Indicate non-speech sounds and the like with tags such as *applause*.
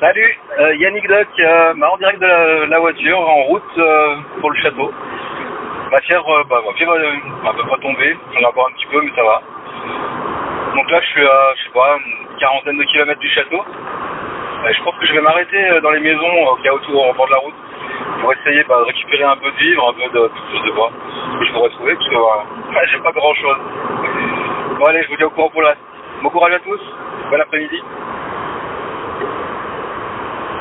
Salut, euh, Yannick Doc, euh, bah, en direct de la, voiture, en route euh, pour le château. Ma fièvre, euh, bah, ma fièvre euh, à peu près tombée, j'en ai encore un petit peu, mais ça va. Donc là, je suis à, je sais pas, une quarantaine de kilomètres du château. Je pense que je vais m'arrêter euh, dans les maisons euh, qu'il y a autour, au bord de la route, pour essayer bah, de récupérer un peu de vivre, un peu de, je sais pas, ce que je pourrais trouver, parce que *laughs* j'ai pas grand chose. Bon allez, je vous dis au courant pour la. Bon courage à tous, bon après-midi.